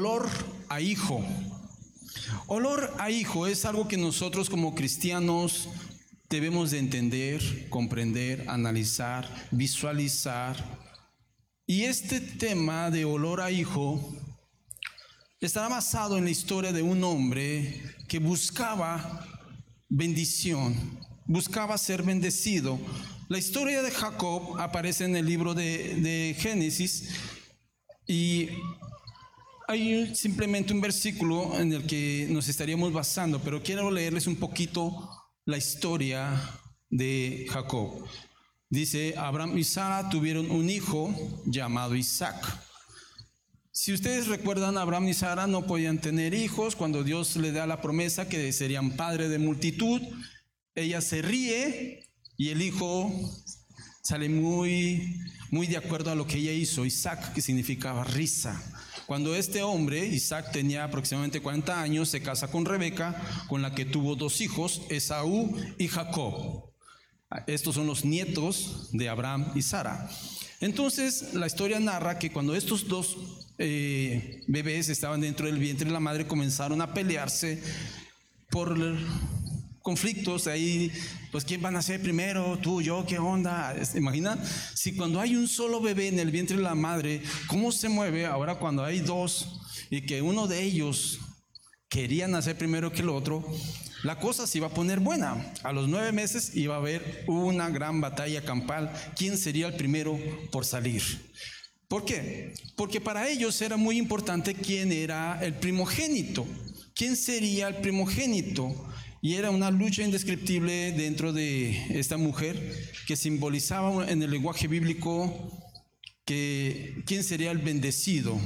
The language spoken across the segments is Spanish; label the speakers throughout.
Speaker 1: olor a hijo. Olor a hijo es algo que nosotros como cristianos debemos de entender, comprender, analizar, visualizar. Y este tema de olor a hijo estará basado en la historia de un hombre que buscaba bendición, buscaba ser bendecido. La historia de Jacob aparece en el libro de, de Génesis y hay simplemente un versículo en el que nos estaríamos basando, pero quiero leerles un poquito la historia de Jacob. Dice, Abraham y Sara tuvieron un hijo llamado Isaac. Si ustedes recuerdan, Abraham y Sara no podían tener hijos cuando Dios le da la promesa que serían padre de multitud. Ella se ríe y el hijo sale muy, muy de acuerdo a lo que ella hizo, Isaac, que significaba risa. Cuando este hombre, Isaac, tenía aproximadamente 40 años, se casa con Rebeca, con la que tuvo dos hijos, Esaú y Jacob. Estos son los nietos de Abraham y Sara. Entonces, la historia narra que cuando estos dos eh, bebés estaban dentro del vientre de la madre, comenzaron a pelearse por conflictos ahí, pues quién van a ser primero, tú, yo, qué onda. Imagina si cuando hay un solo bebé en el vientre de la madre, cómo se mueve ahora cuando hay dos y que uno de ellos quería nacer primero que el otro, la cosa se iba a poner buena. A los nueve meses iba a haber una gran batalla campal. ¿Quién sería el primero por salir? ¿Por qué? Porque para ellos era muy importante quién era el primogénito. ¿Quién sería el primogénito? Y era una lucha indescriptible dentro de esta mujer que simbolizaba en el lenguaje bíblico que quién sería el bendecido.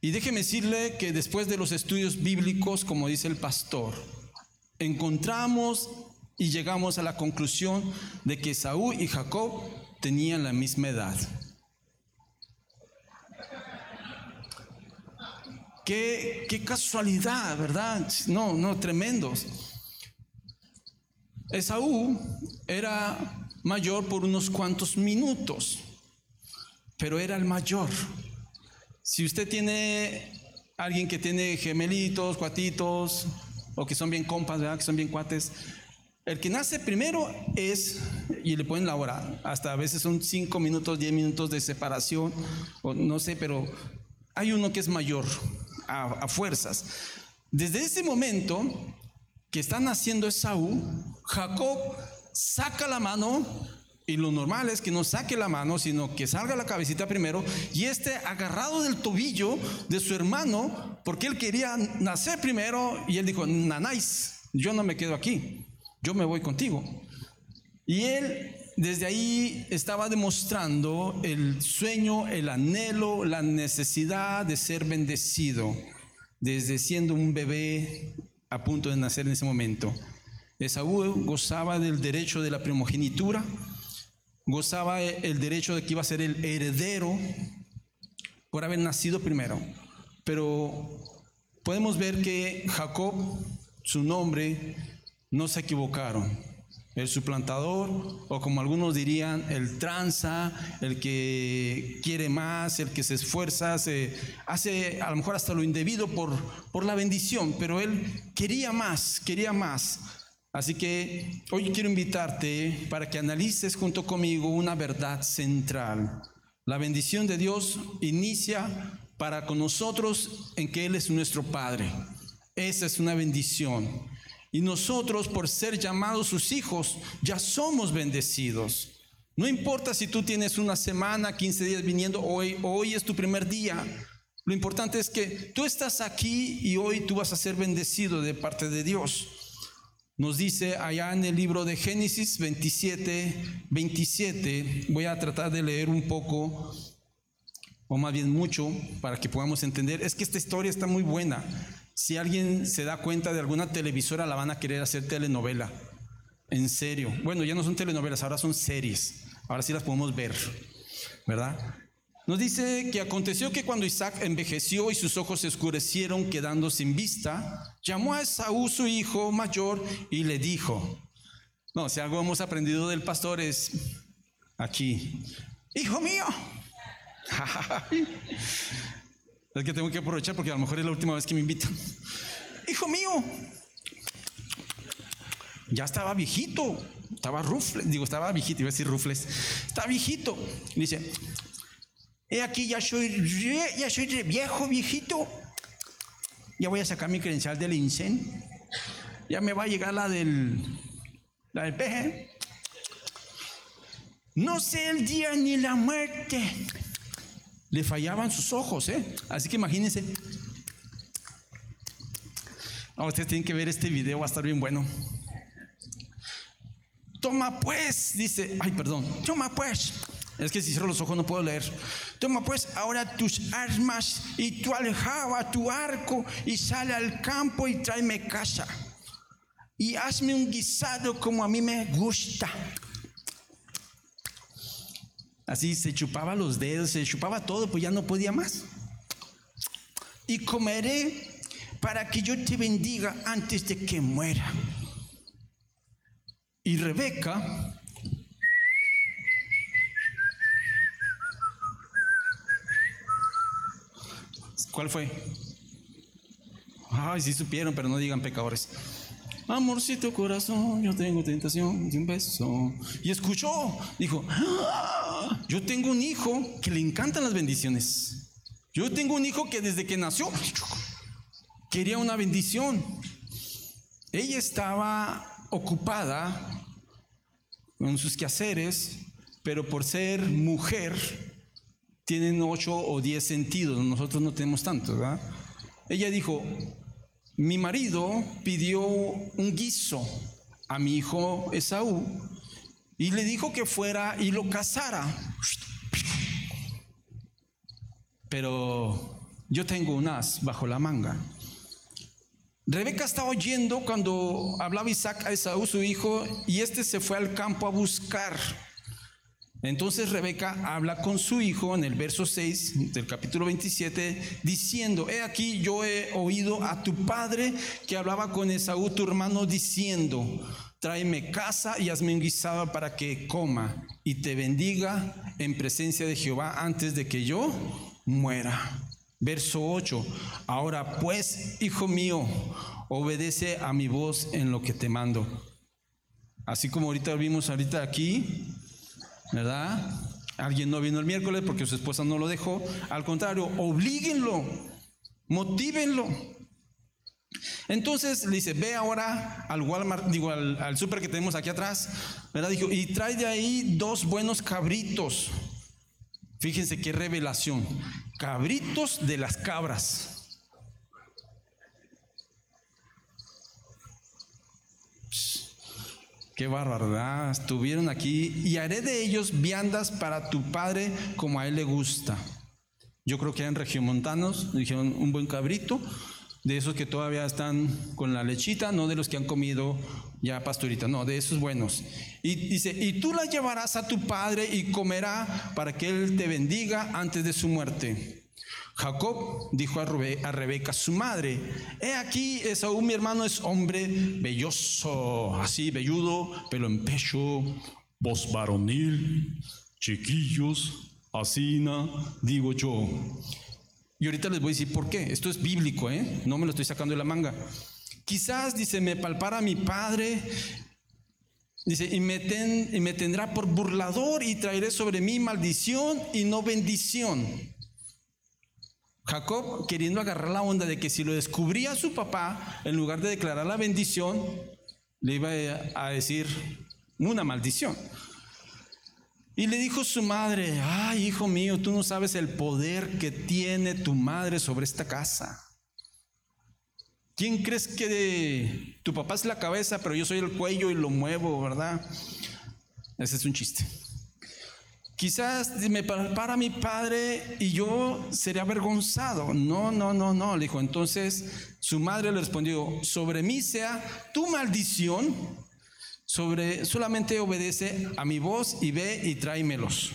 Speaker 1: Y déjeme decirle que después de los estudios bíblicos, como dice el pastor, encontramos y llegamos a la conclusión de que Saúl y Jacob tenían la misma edad. Qué, casualidad, ¿verdad? No, no, tremendos. Esaú era mayor por unos cuantos minutos, pero era el mayor. Si usted tiene alguien que tiene gemelitos, cuatitos, o que son bien compas, ¿verdad? que son bien cuates, el que nace primero es, y le ponen la hora, hasta a veces son cinco minutos, diez minutos de separación, o no sé, pero hay uno que es mayor a, fuerzas. Desde ese momento, que está naciendo Esaú, Jacob saca la mano y lo normal es que no saque la mano, sino que salga la cabecita primero y esté agarrado del tobillo de su hermano, porque él quería nacer primero y él dijo, nanáis, yo no me quedo aquí, yo me voy contigo. Y él desde ahí estaba demostrando el sueño, el anhelo, la necesidad de ser bendecido, desde siendo un bebé a punto de nacer en ese momento. Esaú gozaba del derecho de la primogenitura, gozaba el derecho de que iba a ser el heredero por haber nacido primero. Pero podemos ver que Jacob, su nombre, no se equivocaron el suplantador, o como algunos dirían, el tranza, el que quiere más, el que se esfuerza, se hace a lo mejor hasta lo indebido por, por la bendición, pero él quería más, quería más. Así que hoy quiero invitarte para que analices junto conmigo una verdad central. La bendición de Dios inicia para con nosotros en que Él es nuestro Padre. Esa es una bendición. Y nosotros, por ser llamados sus hijos, ya somos bendecidos. No importa si tú tienes una semana, 15 días viniendo, hoy, hoy es tu primer día. Lo importante es que tú estás aquí y hoy tú vas a ser bendecido de parte de Dios. Nos dice allá en el libro de Génesis 27, 27, voy a tratar de leer un poco, o más bien mucho, para que podamos entender. Es que esta historia está muy buena. Si alguien se da cuenta de alguna televisora, la van a querer hacer telenovela. En serio. Bueno, ya no son telenovelas, ahora son series. Ahora sí las podemos ver, ¿verdad? Nos dice que aconteció que cuando Isaac envejeció y sus ojos se oscurecieron quedando sin vista, llamó a Esaú su hijo mayor y le dijo, no, si algo hemos aprendido del pastor es aquí, hijo mío, Es que tengo que aprovechar porque a lo mejor es la última vez que me invitan. Hijo mío, ya estaba viejito, estaba rufles, digo, estaba viejito, iba a decir rufles, está viejito. Y dice, he aquí, ya soy, ya soy viejo, viejito, ya voy a sacar mi credencial del INSEN, ya me va a llegar la del, la del peje. No sé el día ni la muerte. Le fallaban sus ojos, ¿eh? Así que imagínense. Ahora ustedes tienen que ver este video, va a estar bien bueno. Toma pues, dice, ay, perdón, toma pues. Es que si cierro los ojos no puedo leer. Toma pues ahora tus armas y tu aljaba, tu arco y sale al campo y tráeme casa. Y hazme un guisado como a mí me gusta. Así se chupaba los dedos, se chupaba todo, pues ya no podía más. Y comeré para que yo te bendiga antes de que muera. Y Rebeca ¿Cuál fue? Ay, sí supieron, pero no digan pecadores. Amorcito corazón, yo tengo tentación de un beso. Y escuchó, dijo, ah, yo tengo un hijo que le encantan las bendiciones. Yo tengo un hijo que desde que nació quería una bendición. Ella estaba ocupada con sus quehaceres, pero por ser mujer, tienen ocho o diez sentidos, nosotros no tenemos tanto, ¿verdad? Ella dijo, mi marido pidió un guiso a mi hijo Esaú y le dijo que fuera y lo casara. Pero yo tengo un as bajo la manga. Rebeca estaba oyendo cuando hablaba Isaac a Esaú, su hijo, y este se fue al campo a buscar. Entonces Rebeca habla con su hijo en el verso 6 del capítulo 27, diciendo, he aquí yo he oído a tu padre que hablaba con Esaú, tu hermano, diciendo, tráeme casa y hazme un guisado para que coma y te bendiga en presencia de Jehová antes de que yo muera. Verso 8. Ahora pues, hijo mío, obedece a mi voz en lo que te mando. Así como ahorita vimos ahorita aquí, ¿verdad? Alguien no vino el miércoles porque su esposa no lo dejó. Al contrario, oblíguenlo, motívenlo. Entonces le dice, ve ahora al Walmart, digo, al, al súper que tenemos aquí atrás, ¿verdad? Dijo, y trae de ahí dos buenos cabritos. Fíjense qué revelación cabritos de las cabras. Qué barbaridad. Estuvieron aquí y haré de ellos viandas para tu padre como a él le gusta. Yo creo que eran regiomontanos, dijeron un buen cabrito, de esos que todavía están con la lechita, no de los que han comido ya pasturita, no, de esos buenos. Y dice, y tú la llevarás a tu padre y comerá para que él te bendiga antes de su muerte. Jacob dijo a, Rebeca, su madre, he aquí, Esaú mi hermano es hombre belloso, así, velludo, pelo en pecho, voz varonil, chiquillos, asina, digo yo. Y ahorita les voy a decir por qué. Esto es bíblico, ¿eh? No me lo estoy sacando de la manga. Quizás, dice, me palpara mi padre, dice, y me, y me tendrá por burlador y traeré sobre mí maldición y no bendición. Jacob queriendo agarrar la onda de que si lo descubría su papá, en lugar de declarar la bendición, le iba a decir una maldición. Y le dijo su madre, ay hijo mío, tú no sabes el poder que tiene tu madre sobre esta casa. ¿Quién crees que tu papá es la cabeza, pero yo soy el cuello y lo muevo, verdad? Ese es un chiste. Quizás me para mi padre y yo sería avergonzado. No, no, no, no, le dijo. Entonces su madre le respondió, sobre mí sea tu maldición, sobre solamente obedece a mi voz y ve y tráemelos.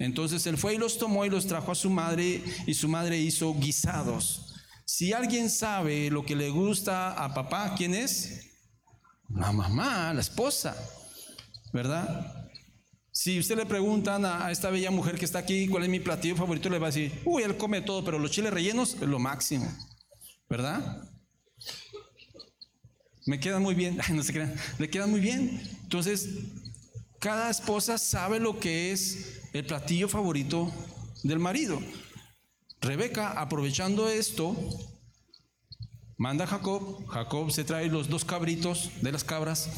Speaker 1: Entonces él fue y los tomó y los trajo a su madre y su madre hizo guisados. Si alguien sabe lo que le gusta a papá, ¿quién es? La mamá, la esposa, ¿verdad? Si usted le preguntan a, esta bella mujer que está aquí cuál es mi platillo favorito, le va a decir, uy, él come todo, pero los chiles rellenos es lo máximo, ¿verdad? Me quedan muy bien, no se crean, le quedan muy bien. Entonces, cada esposa sabe lo que es el platillo favorito del marido. Rebeca, aprovechando esto, manda a Jacob, Jacob se trae los dos cabritos de las cabras,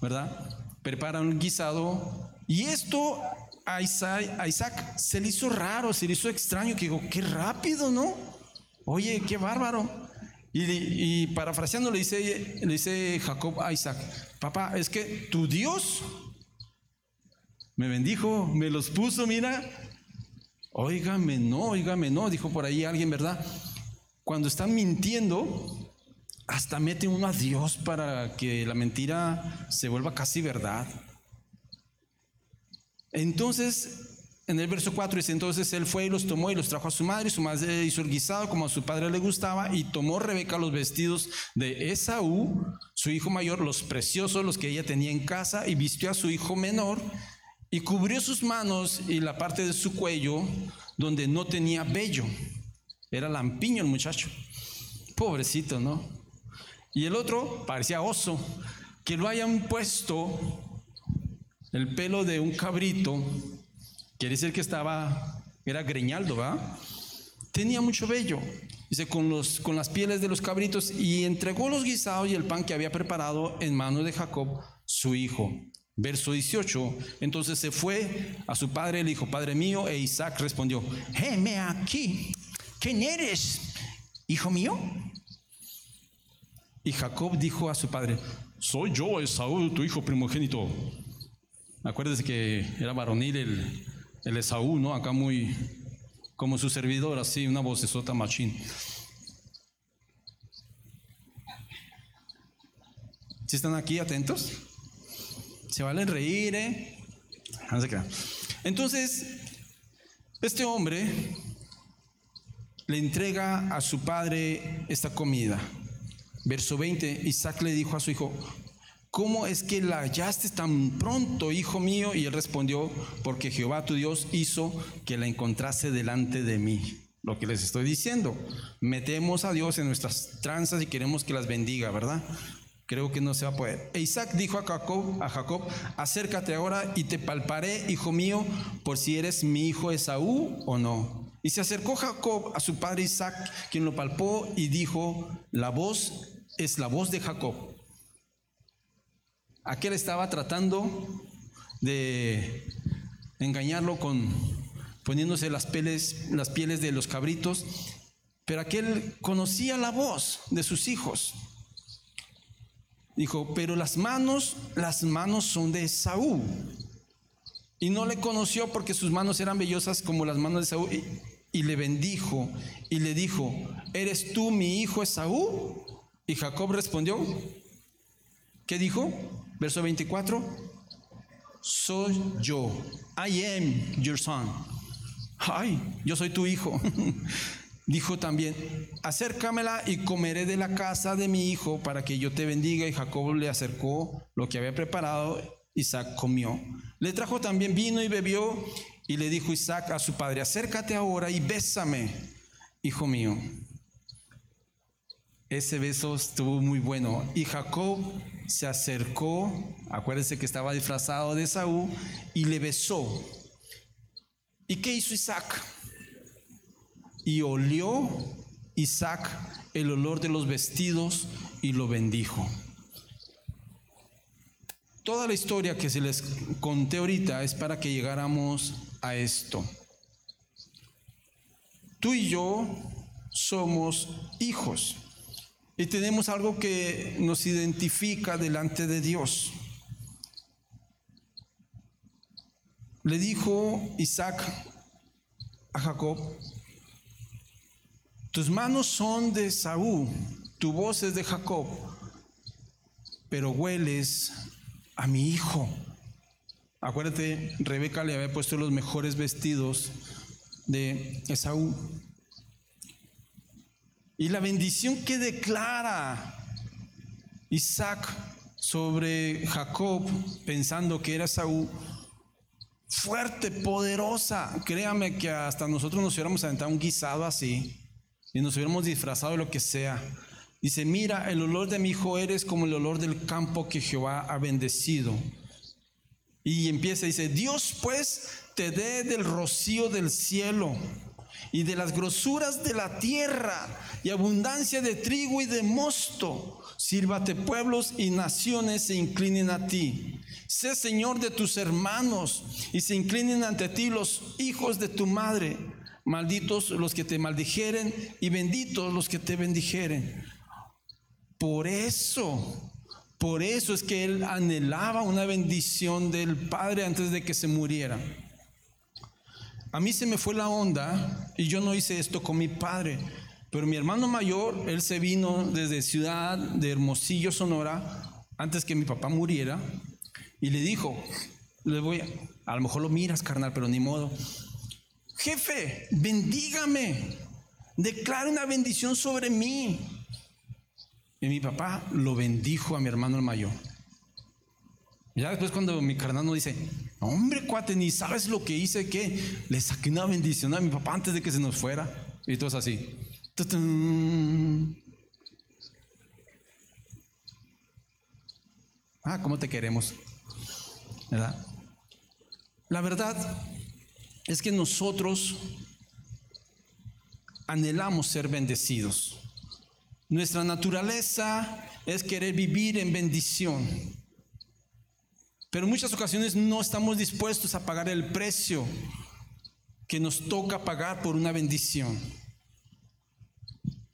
Speaker 1: ¿verdad? Prepara un guisado y esto a Isaac, se le hizo raro, se le hizo extraño, que digo, qué rápido, ¿no? Oye, qué bárbaro. Y, parafraseando le dice, le dice Jacob a Isaac, papá, es que tu Dios me bendijo, me los puso, mira. Óigame, no, óigame, no, dijo por ahí alguien, ¿verdad? Cuando están mintiendo, hasta mete uno a Dios para que la mentira se vuelva casi verdad. Entonces, en el verso 4 dice, entonces él fue y los tomó y los trajo a su madre, y su madre hizo el guisado como a su padre le gustaba, y tomó Rebeca los vestidos de Esaú, su hijo mayor, los preciosos, los que ella tenía en casa, y vistió a su hijo menor, y cubrió sus manos y la parte de su cuello donde no tenía vello. Era lampiño el muchacho. Pobrecito, ¿no? Y el otro parecía oso, que lo hayan puesto el pelo de un cabrito, quiere decir que estaba, era greñaldo, ¿va? Tenía mucho vello. Dice, con, los, con las pieles de los cabritos y entregó los guisados y el pan que había preparado en manos de Jacob, su hijo. Verso 18. Entonces se fue a su padre, le dijo, Padre mío, e Isaac respondió, heme aquí, ¿quién eres, hijo mío? Y Jacob dijo a su padre, soy yo, Esaú, tu hijo primogénito. Acuérdese que era varonil el, el Esaú, ¿no? Acá muy como su servidor, así, una vocesota machín. ¿Sí están aquí atentos? Se valen reír, ¿eh? Se Entonces, este hombre le entrega a su padre esta comida. Verso 20, Isaac le dijo a su hijo, ¿cómo es que la hallaste tan pronto, hijo mío? Y él respondió, porque Jehová tu Dios hizo que la encontrase delante de mí. Lo que les estoy diciendo, metemos a Dios en nuestras tranzas y queremos que las bendiga, ¿verdad? Creo que no se va a poder. E Isaac dijo a Jacob, a Jacob, acércate ahora y te palparé, hijo mío, por si eres mi hijo Esaú o no. Y se acercó Jacob a su padre Isaac, quien lo palpó y dijo, la voz es la voz de Jacob. Aquel estaba tratando de engañarlo con poniéndose las pieles, las pieles de los cabritos, pero aquel conocía la voz de sus hijos. Dijo, pero las manos, las manos son de Saúl. Y no le conoció porque sus manos eran vellosas como las manos de Saúl. Y, y le bendijo y le dijo, ¿eres tú mi hijo Esaú? Y Jacob respondió, ¿qué dijo? Verso 24. Soy yo. I am your son. Ay, yo soy tu hijo. Dijo también, acércamela y comeré de la casa de mi hijo para que yo te bendiga. Y Jacob le acercó lo que había preparado. Isaac comió. Le trajo también vino y bebió. Y le dijo Isaac a su padre, acércate ahora y bésame, hijo mío. Ese beso estuvo muy bueno. Y Jacob se acercó, acuérdense que estaba disfrazado de Saúl, y le besó. ¿Y qué hizo Isaac? Y olió Isaac el olor de los vestidos y lo bendijo. Toda la historia que se les conté ahorita es para que llegáramos a esto. Tú y yo somos hijos. Y tenemos algo que nos identifica delante de Dios. Le dijo Isaac a Jacob, tus manos son de Saúl, tu voz es de Jacob, pero hueles a mi hijo. Acuérdate, Rebeca le había puesto los mejores vestidos de Esaú. Y la bendición que declara Isaac sobre Jacob, pensando que era Saúl, fuerte, poderosa. Créame que hasta nosotros nos hubiéramos aventado un guisado así y nos hubiéramos disfrazado de lo que sea. Dice, mira, el olor de mi hijo eres como el olor del campo que Jehová ha bendecido. Y empieza, dice, Dios pues te dé del rocío del cielo y de las grosuras de la tierra y abundancia de trigo y de mosto. Sírvate pueblos y naciones se inclinen a ti. Sé Señor de tus hermanos y se inclinen ante ti los hijos de tu madre. Malditos los que te maldijeren y benditos los que te bendijeren. Por eso, por eso es que él anhelaba una bendición del Padre antes de que se muriera. A mí se me fue la onda y yo no hice esto con mi padre, pero mi hermano mayor, él se vino desde ciudad de Hermosillo, Sonora, antes que mi papá muriera, y le dijo, le voy a, a lo mejor lo miras, carnal, pero ni modo jefe, bendígame, declare una bendición sobre mí. Y mi papá lo bendijo a mi hermano el mayor. Ya después cuando mi carnal dice, hombre cuate, ni sabes lo que hice, que le saqué una bendición a mi papá antes de que se nos fuera. Y todo así. Ah, ¿cómo te queremos? ¿Verdad? La verdad, es que nosotros anhelamos ser bendecidos. Nuestra naturaleza es querer vivir en bendición. Pero en muchas ocasiones no estamos dispuestos a pagar el precio que nos toca pagar por una bendición.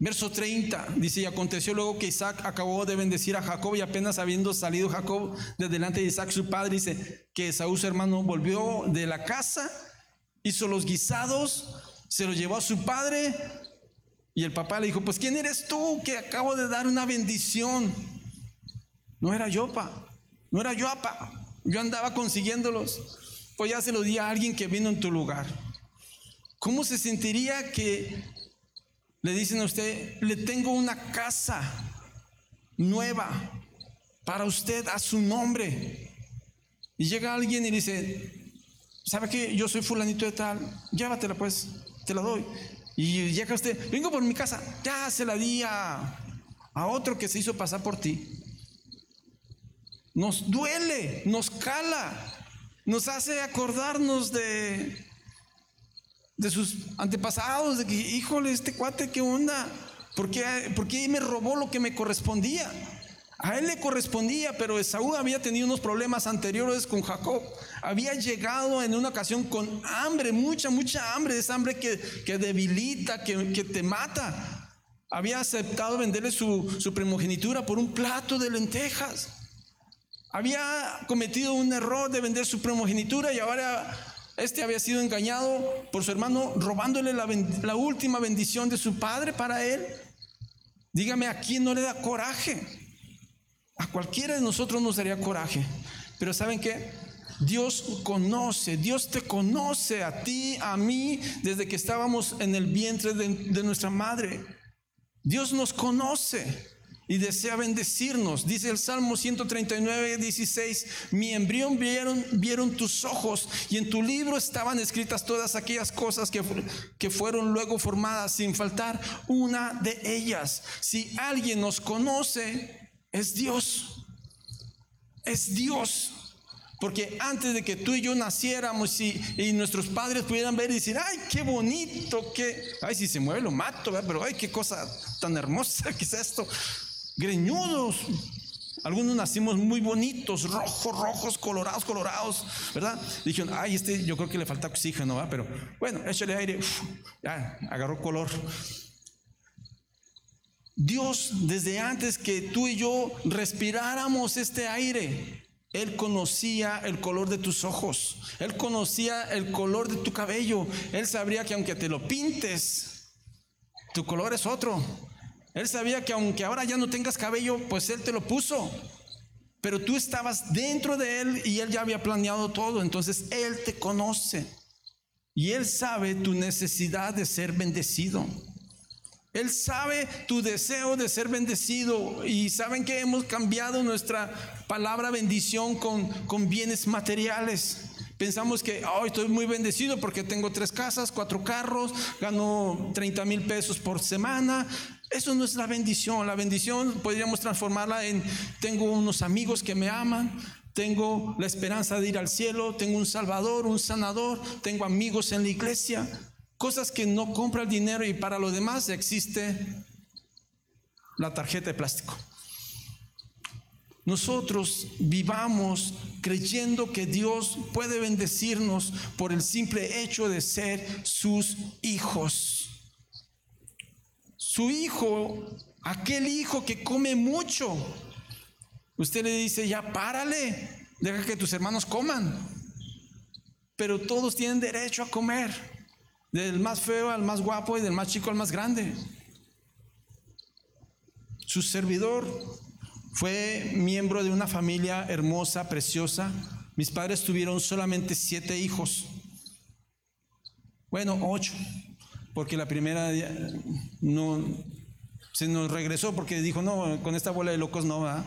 Speaker 1: Verso 30 dice, y aconteció luego que Isaac acabó de bendecir a Jacob y apenas habiendo salido Jacob de delante de Isaac su padre, dice que Esaú su hermano volvió de la casa hizo los guisados, se los llevó a su padre y el papá le dijo, pues ¿quién eres tú que acabo de dar una bendición? No era yo, pa, no era yo, pa, yo andaba consiguiéndolos, pues ya se lo di a alguien que vino en tu lugar. ¿Cómo se sentiría que le dicen a usted, le tengo una casa nueva para usted a su nombre? Y llega alguien y dice, ¿sabe qué? Yo soy fulanito de tal, llévatela pues, te la doy. Y llega usted, vengo por mi casa, ya se la di a, otro que se hizo pasar por ti. Nos duele, nos cala, nos hace acordarnos de, de sus antepasados, de que, híjole, este cuate, ¿qué onda? ¿Por qué, ¿Por qué me robó lo que me correspondía? A él le correspondía, pero Esaú había tenido unos problemas anteriores con Jacob. Había llegado en una ocasión con hambre, mucha, mucha hambre, esa hambre que, que debilita, que, que, te mata. Había aceptado venderle su, su primogenitura por un plato de lentejas. Había cometido un error de vender su primogenitura y ahora este había sido engañado por su hermano robándole la, última bendición de su padre para él. Dígame, ¿a quién no le da coraje? A cualquiera de nosotros nos daría coraje. Pero ¿saben qué? Dios conoce, Dios te conoce a ti, a mí, desde que estábamos en el vientre de, nuestra madre. Dios nos conoce y desea bendecirnos. Dice el Salmo 139, 16, mi embrión vieron, vieron tus ojos y en tu libro estaban escritas todas aquellas cosas que, que fueron luego formadas sin faltar una de ellas. Si alguien nos conoce, es Dios. Es Dios. Porque antes de que tú y yo naciéramos y, nuestros padres pudieran ver y decir, ay, qué bonito, que, ay, si se mueve lo mato, pero ay, qué cosa tan hermosa que es esto. Greñudos. Algunos nacimos muy bonitos, rojos, rojos, colorados, colorados, ¿verdad? Dijeron, ay, este yo creo que le falta oxígeno, ¿verdad? Pero bueno, échale aire, ya, agarró color. Dios, desde antes que tú y yo respiráramos este aire, Él conocía el color de tus ojos, Él conocía el color de tu cabello, Él sabría que aunque te lo pintes, tu color es otro. Él sabía que aunque ahora ya no tengas cabello, pues Él te lo puso. Pero tú estabas dentro de Él y Él ya había planeado todo. Entonces Él te conoce. Y Él sabe tu necesidad de ser bendecido. Él sabe tu deseo de ser bendecido y saben que hemos cambiado nuestra palabra bendición con, con bienes materiales. Pensamos que hoy estoy muy bendecido porque tengo tres casas, cuatro carros, gano 30 mil pesos por semana. Eso no es la bendición. La bendición podríamos transformarla en tengo unos amigos que me aman, tengo la esperanza de ir al cielo, tengo un salvador, un sanador, tengo amigos en la iglesia, cosas que no compra el dinero y para lo demás existe la tarjeta de plástico. Nosotros vivamos creyendo que Dios puede bendecirnos por el simple hecho de ser sus hijos. Su hijo, aquel hijo que come mucho, usted le dice, ya párale, deja que tus hermanos coman. Pero todos tienen derecho a comer, del más feo al más guapo y del más chico al más grande. Su servidor fue miembro de una familia hermosa, preciosa. Mis padres tuvieron solamente siete hijos. Bueno, ocho, porque la primera no se nos regresó porque dijo, no, con esta bola de locos no va.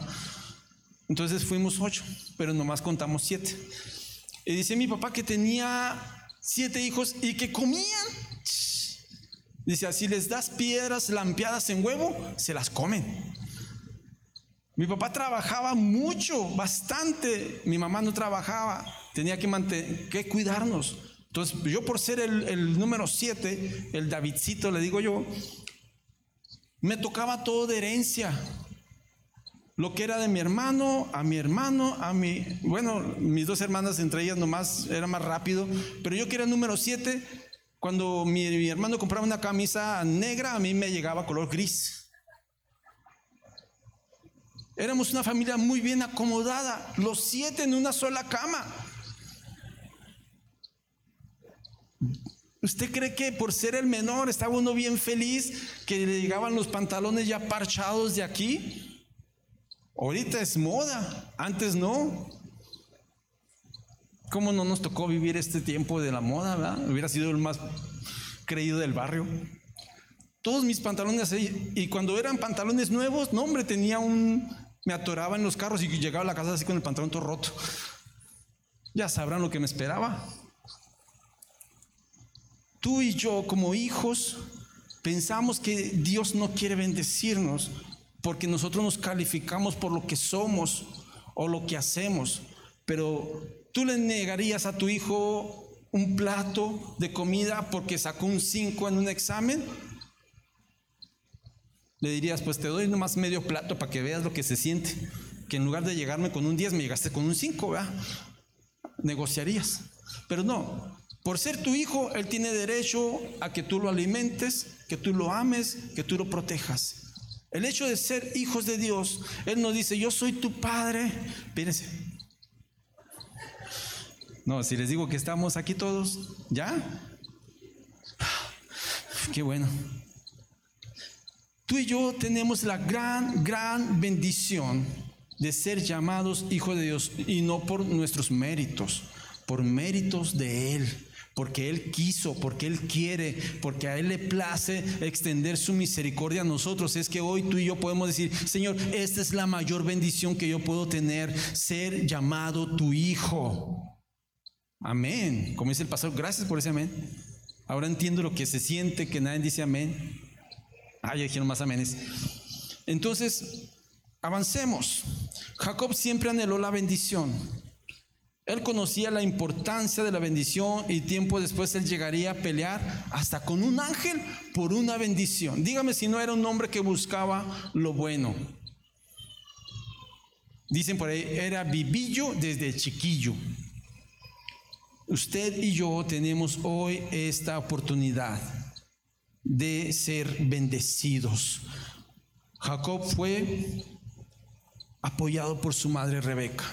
Speaker 1: Entonces fuimos ocho, pero nomás contamos siete. Y dice mi papá que tenía siete hijos y que comían. Dice, si les das piedras lampeadas en huevo, se las comen. Mi papá trabajaba mucho, bastante. Mi mamá no trabajaba, tenía que, que cuidarnos. Entonces, yo por ser el, número siete, el Davidcito, le digo yo, me tocaba todo de herencia. Lo que era de mi hermano, a mi hermano, a mi, bueno, mis dos hermanas, entre ellas nomás era más rápido, pero yo que era el número siete, cuando mi, mi hermano compraba una camisa negra, a mí me llegaba color gris. Éramos una familia muy bien acomodada, los siete en una sola cama. ¿Usted cree que por ser el menor estaba uno bien feliz que le llegaban los pantalones ya parchados de aquí? Ahorita es moda, antes no. ¿Cómo no nos tocó vivir este tiempo de la moda, verdad? Hubiera sido el más creído del barrio. Todos mis pantalones y cuando eran pantalones nuevos, no hombre, tenía un, me atoraba en los carros y llegaba a la casa así con el pantalón todo roto. Ya sabrán lo que me esperaba. Tú y yo como hijos pensamos que Dios no quiere bendecirnos porque nosotros nos calificamos por lo que somos o lo que hacemos. Pero tú le negarías a tu hijo un plato de comida porque sacó un 5 en un examen le dirías, pues te doy nomás medio plato para que veas lo que se siente. Que en lugar de llegarme con un 10, me llegaste con un 5, ¿verdad? Negociarías. Pero no, por ser tu hijo, él tiene derecho a que tú lo alimentes, que tú lo ames, que tú lo protejas. El hecho de ser hijos de Dios, Él nos dice, yo soy tu padre. Fíjense. No, si les digo que estamos aquí todos, ¿ya? Qué bueno. Tú y yo tenemos la gran, gran bendición de ser llamados hijos de Dios y no por nuestros méritos, por méritos de Él, porque Él quiso, porque Él quiere, porque a Él le place extender su misericordia a nosotros. Es que hoy tú y yo podemos decir, Señor, esta es la mayor bendición que yo puedo tener, ser llamado tu hijo. Amén. Como dice el pastor, gracias por ese amén. Ahora entiendo lo que se siente que nadie dice amén. Ah, ya dijeron más amenes. Entonces, avancemos. Jacob siempre anheló la bendición. Él conocía la importancia de la bendición y tiempo después él llegaría a pelear hasta con un ángel por una bendición. Dígame si no era un hombre que buscaba lo bueno. Dicen por ahí, era vivillo desde chiquillo. Usted y yo tenemos hoy esta oportunidad de ser bendecidos. Jacob fue apoyado por su madre Rebeca.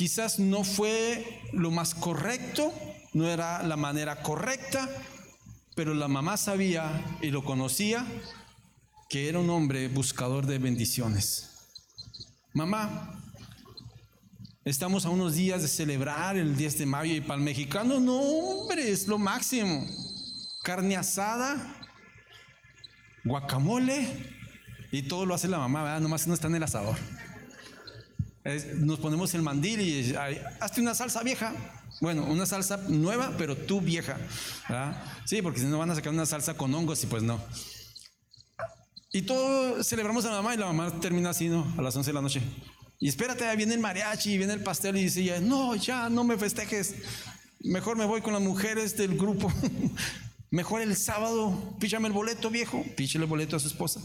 Speaker 1: Quizás no fue lo más correcto, no era la manera correcta, pero la mamá sabía y lo conocía que era un hombre buscador de bendiciones. Mamá, estamos a unos días de celebrar el 10 de mayo y para el mexicano, no hombre, es lo máximo carne asada, guacamole y todo lo hace la mamá, ¿verdad? Nomás no está en el asador. Nos ponemos el mandil y hazte una salsa vieja. Bueno, una salsa nueva, pero tú vieja. Sí, porque si no van a sacar una salsa con hongos y pues no. Y todos celebramos a la mamá y la mamá termina así, ¿no? A las 11 de la noche. Y espérate, viene el mariachi, viene el pastel y dice, no, ya no me festejes. Mejor me voy con las mujeres del grupo. Mejor el sábado, píchame el boleto, viejo. Píchale el boleto a su esposa.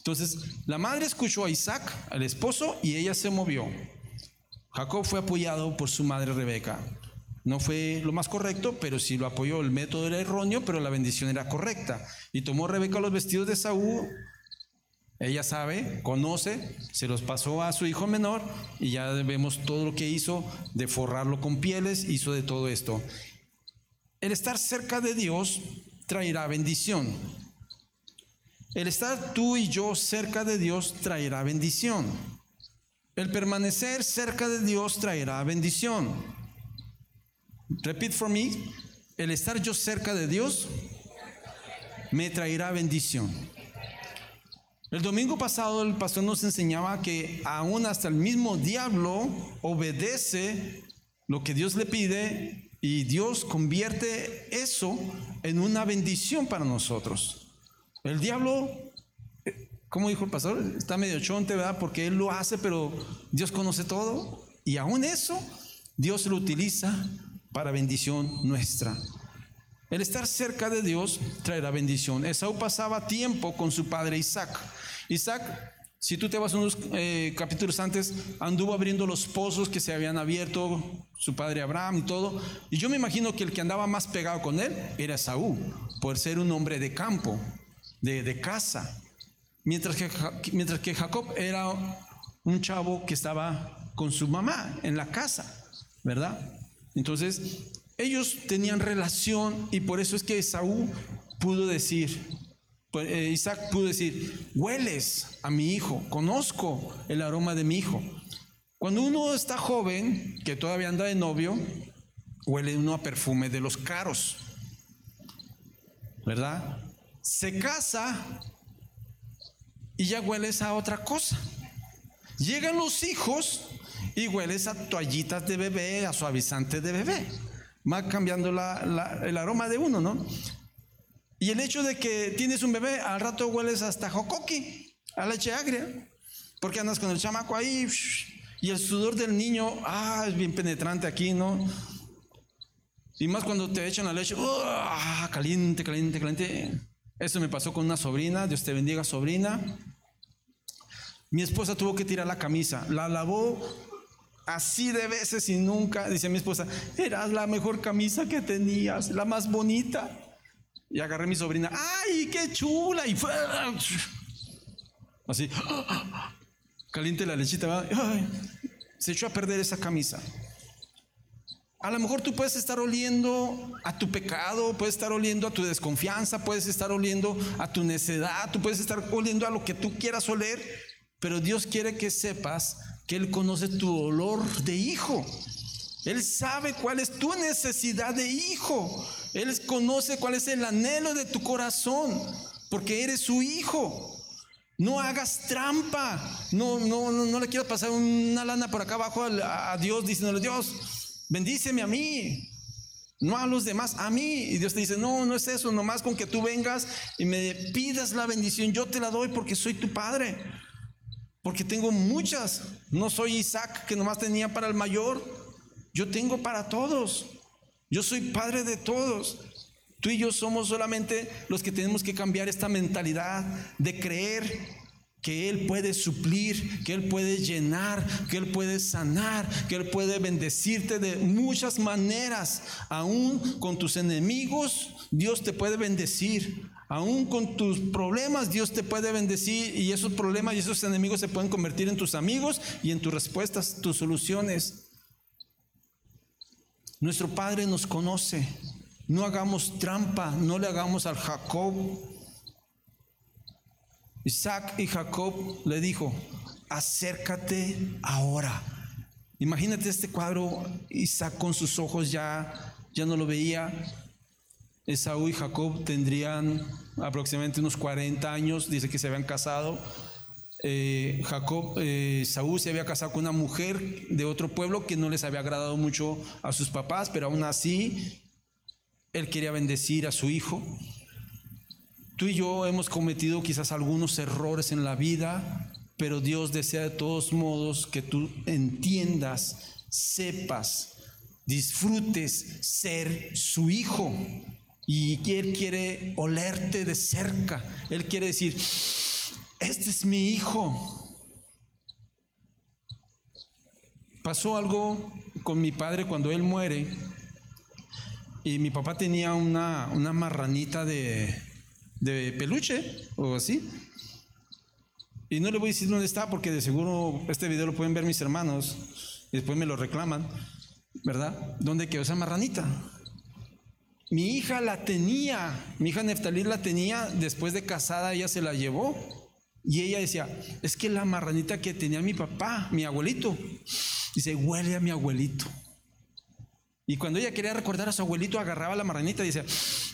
Speaker 1: Entonces, la madre escuchó a Isaac, al esposo, y ella se movió. Jacob fue apoyado por su madre Rebeca. No fue lo más correcto, pero sí lo apoyó. El método era erróneo, pero la bendición era correcta. Y tomó Rebeca los vestidos de Saúl. Ella sabe, conoce, se los pasó a su hijo menor y ya vemos todo lo que hizo de forrarlo con pieles, hizo de todo esto. El estar cerca de Dios traerá bendición. El estar tú y yo cerca de Dios traerá bendición. El permanecer cerca de Dios traerá bendición. Repeat for me. El estar yo cerca de Dios me traerá bendición. El domingo pasado el pastor nos enseñaba que aún hasta el mismo diablo obedece lo que Dios le pide y Dios convierte eso en una bendición para nosotros. El diablo, como dijo el pastor, está medio chonte, ¿verdad? Porque él lo hace, pero Dios conoce todo. Y aún eso, Dios lo utiliza para bendición nuestra. El estar cerca de Dios traerá bendición. Esaú pasaba tiempo con su padre Isaac. Isaac si tú te vas unos eh, capítulos antes, anduvo abriendo los pozos que se habían abierto, su padre Abraham y todo. Y yo me imagino que el que andaba más pegado con él era Saúl, por ser un hombre de campo, de, casa. Mientras que, mientras que Jacob era un chavo que estaba con su mamá en la casa, ¿verdad? Entonces, ellos tenían relación y por eso es que Saúl pudo decir, pues, eh, Isaac pudo decir, hueles a mi hijo, conozco el aroma de mi hijo. Cuando uno está joven, que todavía anda de novio, huele uno a perfume de los caros, ¿verdad? Se casa y ya hueles a otra cosa. Llegan los hijos y hueles a toallitas de bebé, a suavizantes de bebé. Va cambiando el aroma de uno, ¿no? Y el hecho de que tienes un bebé, al rato hueles hasta jocoqui, a leche agria, porque andas con el chamaco ahí y el sudor del niño, ah, es bien penetrante aquí, ¿no? Y más cuando te echan la leche, ah, caliente, caliente, caliente. Eso me pasó con una sobrina, Dios te bendiga, sobrina. Mi esposa tuvo que tirar la camisa, la lavó así de veces y nunca, dice mi esposa, eras la mejor camisa que tenías, la más bonita. Y agarré a mi sobrina, ¡ay, qué chula! Y fue así, caliente la lechita, se echó a perder esa camisa. A lo mejor tú puedes estar oliendo a tu pecado, puedes estar oliendo a tu desconfianza, puedes estar oliendo a tu necedad, tú puedes estar oliendo a lo que tú quieras oler, pero Dios quiere que sepas que Él conoce tu olor de hijo. Él sabe cuál es tu necesidad de hijo. Él conoce cuál es el anhelo de tu corazón, porque eres su hijo. No hagas trampa. No, no, no, le quieras pasar una lana por acá abajo a, a Dios diciéndole, Dios, bendíceme a mí. No a los demás, a mí. Y Dios te dice, no, no es eso, nomás con que tú vengas y me pidas la bendición, yo te la doy porque soy tu padre. Porque tengo muchas. No soy Isaac que nomás tenía para el mayor. Yo tengo para todos. Yo soy padre de todos. Tú y yo somos solamente los que tenemos que cambiar esta mentalidad de creer que Él puede suplir, que Él puede llenar, que Él puede sanar, que Él puede bendecirte de muchas maneras. Aún con tus enemigos, Dios te puede bendecir. Aún con tus problemas, Dios te puede bendecir y esos problemas y esos enemigos se pueden convertir en tus amigos y en tus respuestas, tus soluciones. Nuestro Padre nos conoce. No hagamos trampa, no le hagamos al Jacob. Isaac y Jacob le dijo, acércate ahora. Imagínate este cuadro, Isaac con sus ojos ya, ya no lo veía. Esaú y Jacob tendrían aproximadamente unos 40 años, dice que se habían casado. eh, Jacob, eh, Saúl se había casado con una mujer de otro pueblo que no les había agradado mucho a sus papás, pero aún así él quería bendecir a su hijo. Tú y yo hemos cometido quizás algunos errores en la vida, pero Dios desea de todos modos que tú entiendas, sepas, disfrutes ser su hijo. Y Él quiere olerte de cerca. Él quiere decir, este es mi hijo. Pasó algo con mi padre cuando él muere y mi papá tenía una, una marranita de, de peluche o así. Y no le voy a decir dónde está porque de seguro este video lo pueden ver mis hermanos y después me lo reclaman, ¿verdad? ¿Dónde quedó esa marranita? Mi hija la tenía, mi hija Neftalí la tenía, después de casada ella se la llevó. Y ella decía, es que la marranita que tenía mi papá, mi abuelito, dice, huele a mi abuelito. Y cuando ella quería recordar a su abuelito, agarraba la marranita y decía,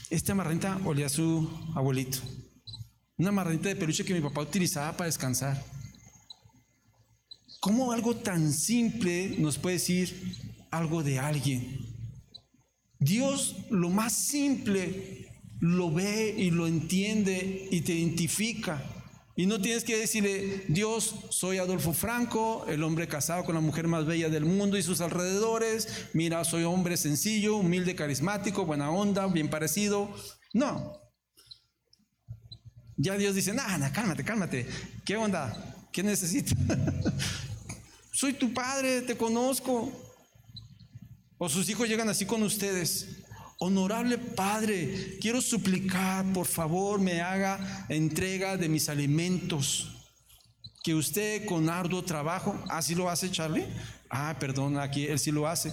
Speaker 1: esta marranita olía a su abuelito. Una marranita de peluche que mi papá utilizaba para descansar. ¿Cómo algo tan simple nos puede decir algo de alguien? Dios lo más simple lo ve y lo entiende y te identifica. Y no tienes que decirle, Dios, soy Adolfo Franco, el hombre casado con la mujer más bella del mundo y sus alrededores. Mira, soy hombre sencillo, humilde, carismático, buena onda, bien parecido. No. Ya Dios dice, nada, cálmate, cálmate. ¿Qué onda? ¿Qué necesitas? soy tu padre, te conozco. O sus hijos llegan así con ustedes. Honorable Padre, quiero suplicar, por favor, me haga entrega de mis alimentos. Que usted con arduo trabajo, así lo hace Charlie. Ah, perdón, aquí él sí lo hace.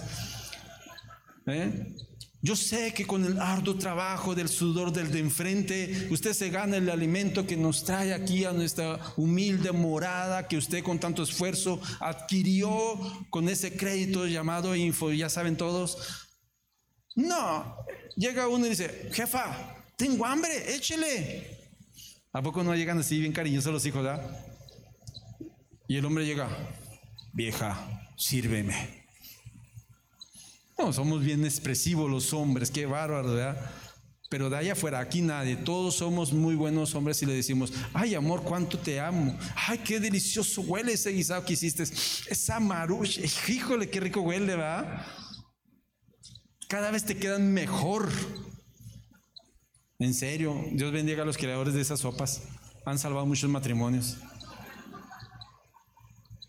Speaker 1: ¿Eh? Yo sé que con el arduo trabajo del sudor del de enfrente, usted se gana el alimento que nos trae aquí a nuestra humilde morada que usted con tanto esfuerzo adquirió con ese crédito llamado info, ya saben todos. No, llega uno y dice, jefa, tengo hambre, échele. ¿A poco no llegan así bien cariñosos los hijos, verdad? Y el hombre llega, vieja, sírveme. No, somos bien expresivos los hombres, qué bárbaro, ¿verdad? Pero de allá afuera, aquí nadie, todos somos muy buenos hombres y le decimos, ay amor, cuánto te amo, ay qué delicioso huele ese guisado que hiciste, esa marucha, híjole, qué rico huele, ¿verdad? Cada vez te quedan mejor. En serio, Dios bendiga a los creadores de esas sopas. Han salvado muchos matrimonios.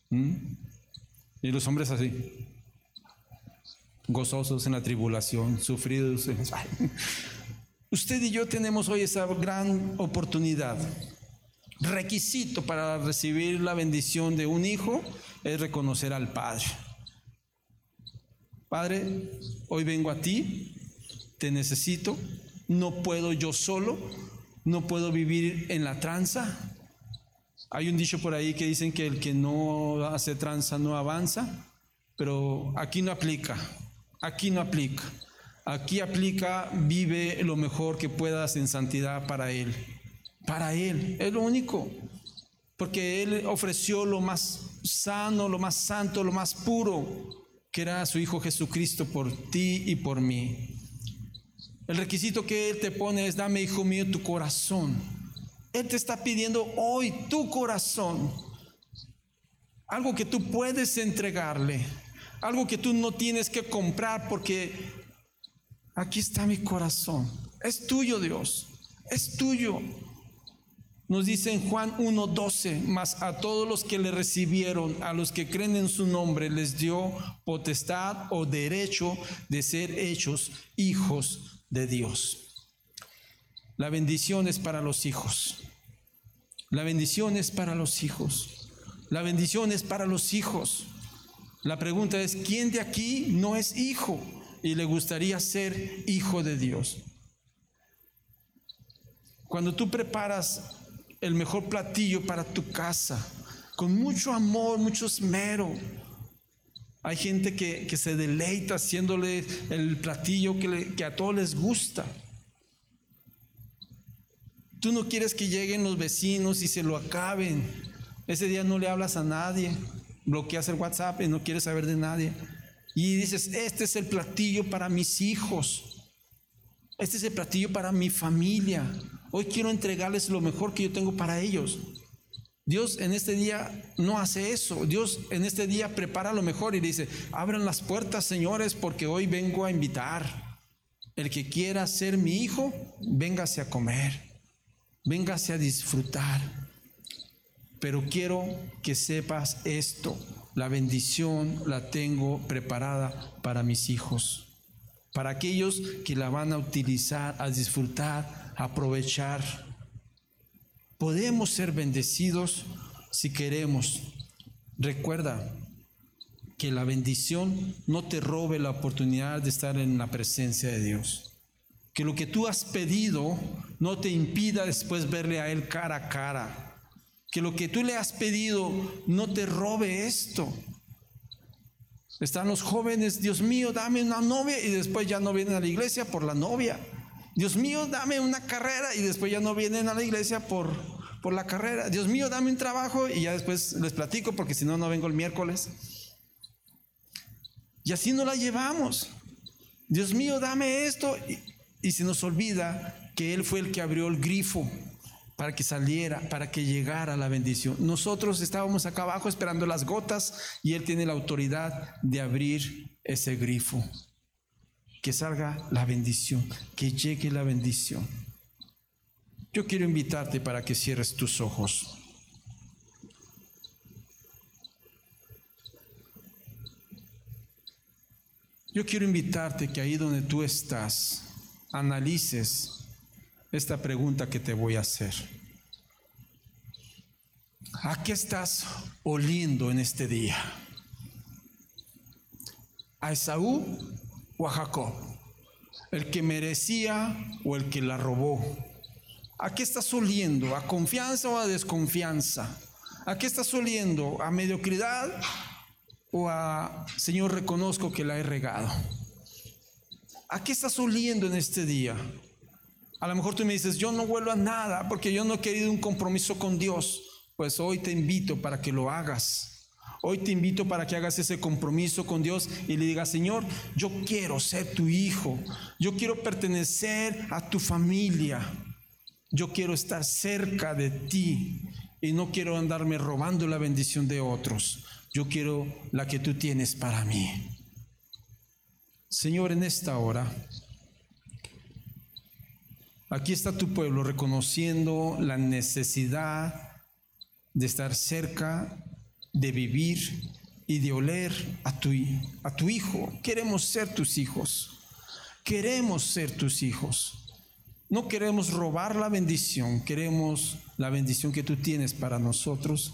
Speaker 1: ¿Mm? Y los hombres así, gozosos en la tribulación, sufridos. Usted y yo tenemos hoy esa gran oportunidad. Requisito para recibir la bendición de un hijo es reconocer al Padre. Padre, hoy vengo a ti, te necesito, no puedo yo solo, no puedo vivir en la tranza. Hay un dicho por ahí que dicen que el que no hace tranza no avanza, pero aquí no aplica, aquí no aplica. Aquí aplica, vive lo mejor que puedas en santidad para Él. Para Él, es lo único. Porque Él ofreció lo más sano, lo más santo, lo más puro que era su Hijo Jesucristo por ti y por mí. El requisito que Él te pone es, dame, hijo mío, tu corazón. Él te está pidiendo hoy tu corazón. Algo que tú puedes entregarle. Algo que tú no tienes que comprar porque aquí está mi corazón. Es tuyo, Dios. Es tuyo. Nos dice en Juan 1:12, mas a todos los que le recibieron, a los que creen en su nombre, les dio potestad o derecho de ser hechos hijos de Dios. La bendición es para los hijos. La bendición es para los hijos. La bendición es para los hijos. La pregunta es, ¿quién de aquí no es hijo y le gustaría ser hijo de Dios? Cuando tú preparas el mejor platillo para tu casa, con mucho amor, mucho esmero. Hay gente que, se deleita haciéndole el platillo que, que a todos les gusta. Tú no quieres que lleguen los vecinos y se lo acaben. Ese día no le hablas a nadie, bloqueas el WhatsApp y no quieres saber de nadie. Y dices, este es el platillo para mis hijos. Este es el platillo para mi familia. Hoy quiero entregarles lo mejor que yo tengo para ellos. Dios en este día no hace eso. Dios en este día prepara lo mejor y dice, abran las puertas, señores, porque hoy vengo a invitar. El que quiera ser mi hijo, véngase a comer, véngase a disfrutar. Pero quiero que sepas esto, la bendición la tengo preparada para mis hijos, para aquellos que la van a utilizar, a disfrutar, aprovechar. Podemos ser bendecidos si queremos. Recuerda que la bendición no te robe la oportunidad de estar en la presencia de Dios. Que lo que tú has pedido no te impida después verle a Él cara a cara. Que lo que tú le has pedido no te robe esto. Están los jóvenes, Dios mío, dame una novia y después ya no vienen a la iglesia por la novia. Dios mío, dame una carrera y después ya no vienen a la iglesia por, por la carrera. Dios mío, dame un trabajo y ya después les platico porque si no, no vengo el miércoles. Y así no la llevamos. Dios mío, dame esto. Y, y se nos olvida que Él fue el que abrió el grifo para que saliera, para que llegara la bendición. Nosotros estábamos acá abajo esperando las gotas y Él tiene la autoridad de abrir ese grifo que salga la bendición, que llegue la bendición. Yo quiero invitarte para que cierres tus ojos. Yo quiero invitarte que ahí donde tú estás, analices esta pregunta que te voy a hacer. ¿A qué estás oliendo en este día? ¿A Esaú o a Jacob? ¿El que merecía o el que la robó? ¿A qué estás oliendo? ¿A confianza o a desconfianza? ¿A qué estás oliendo? ¿A mediocridad o a Señor reconozco que la he regado? ¿A qué estás oliendo en este día? A lo mejor tú me dices, yo no vuelvo a nada porque yo no he querido un compromiso con Dios. Pues hoy te invito para que lo hagas. Hoy te invito para que hagas ese compromiso con Dios y le digas, Señor, yo quiero ser tu hijo, yo quiero pertenecer a tu familia, yo quiero estar cerca de ti y no quiero andarme robando la bendición de otros, yo quiero la que tú tienes para mí. Señor, en esta hora, aquí está tu pueblo reconociendo la necesidad de estar cerca de vivir y de oler a tu, a tu hijo. Queremos ser tus hijos. Queremos ser tus hijos. No queremos robar la bendición, queremos la bendición que tú tienes para nosotros,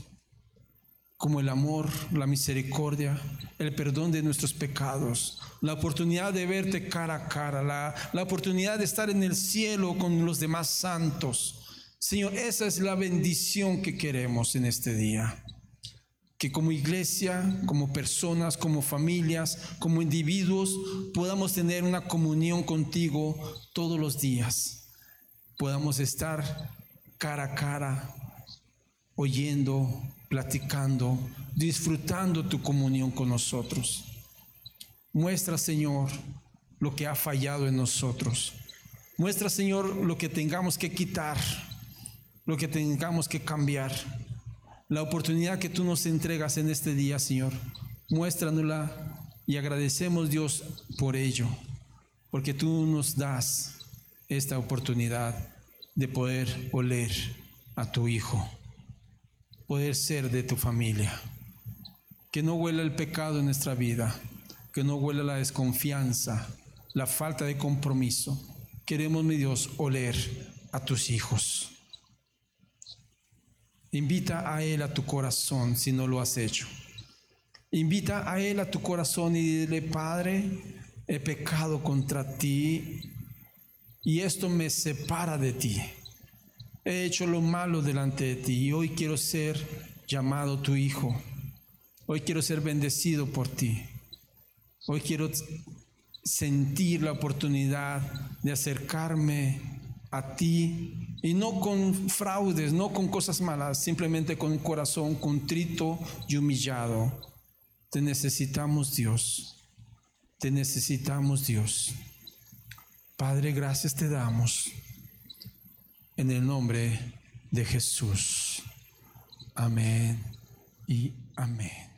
Speaker 1: como el amor, la misericordia, el perdón de nuestros pecados, la oportunidad de verte cara a cara, la, la oportunidad de estar en el cielo con los demás santos. Señor, esa es la bendición que queremos en este día que como iglesia, como personas, como familias, como individuos, podamos tener una comunión contigo todos los días. Podamos estar cara a cara, oyendo, platicando, disfrutando tu comunión con nosotros. Muestra, Señor, lo que ha fallado en nosotros. Muestra, Señor, lo que tengamos que quitar, lo que tengamos que cambiar la oportunidad que tú nos entregas en este día, Señor. Muéstranosla y agradecemos, Dios, por ello, porque tú nos das esta oportunidad de poder oler a tu Hijo, poder ser de tu familia. Que no huela el pecado en nuestra vida, que no huela la desconfianza, la falta de compromiso. Queremos, mi Dios, oler a tus hijos. Invita a Él a tu corazón si no lo has hecho. Invita a Él a tu corazón y dile, Padre, he pecado contra ti y esto me separa de ti. He hecho lo malo delante de ti y hoy quiero ser llamado tu hijo. Hoy quiero ser bendecido por ti. Hoy quiero sentir la oportunidad de acercarme a ti Y no con fraudes, no con cosas malas, simplemente con un corazón contrito y humillado. Te necesitamos Dios. Te necesitamos Dios. Padre, gracias te damos. En el nombre de Jesús. Amén y amén.